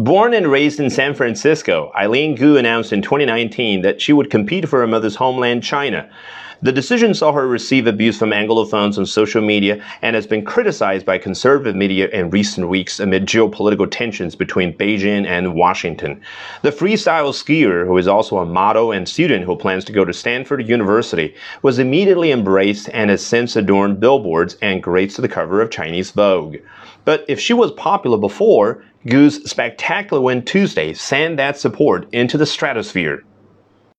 Born and raised in San Francisco, Eileen Gu announced in 2019 that she would compete for her mother's homeland, China. The decision saw her receive abuse from Anglophones on social media and has been criticized by conservative media in recent weeks amid geopolitical tensions between Beijing and Washington. The freestyle skier, who is also a model and student who plans to go to Stanford University, was immediately embraced and has since adorned billboards and graced the cover of Chinese Vogue. But if she was popular before, Gu's spectacular win Tuesday sent that support into the stratosphere.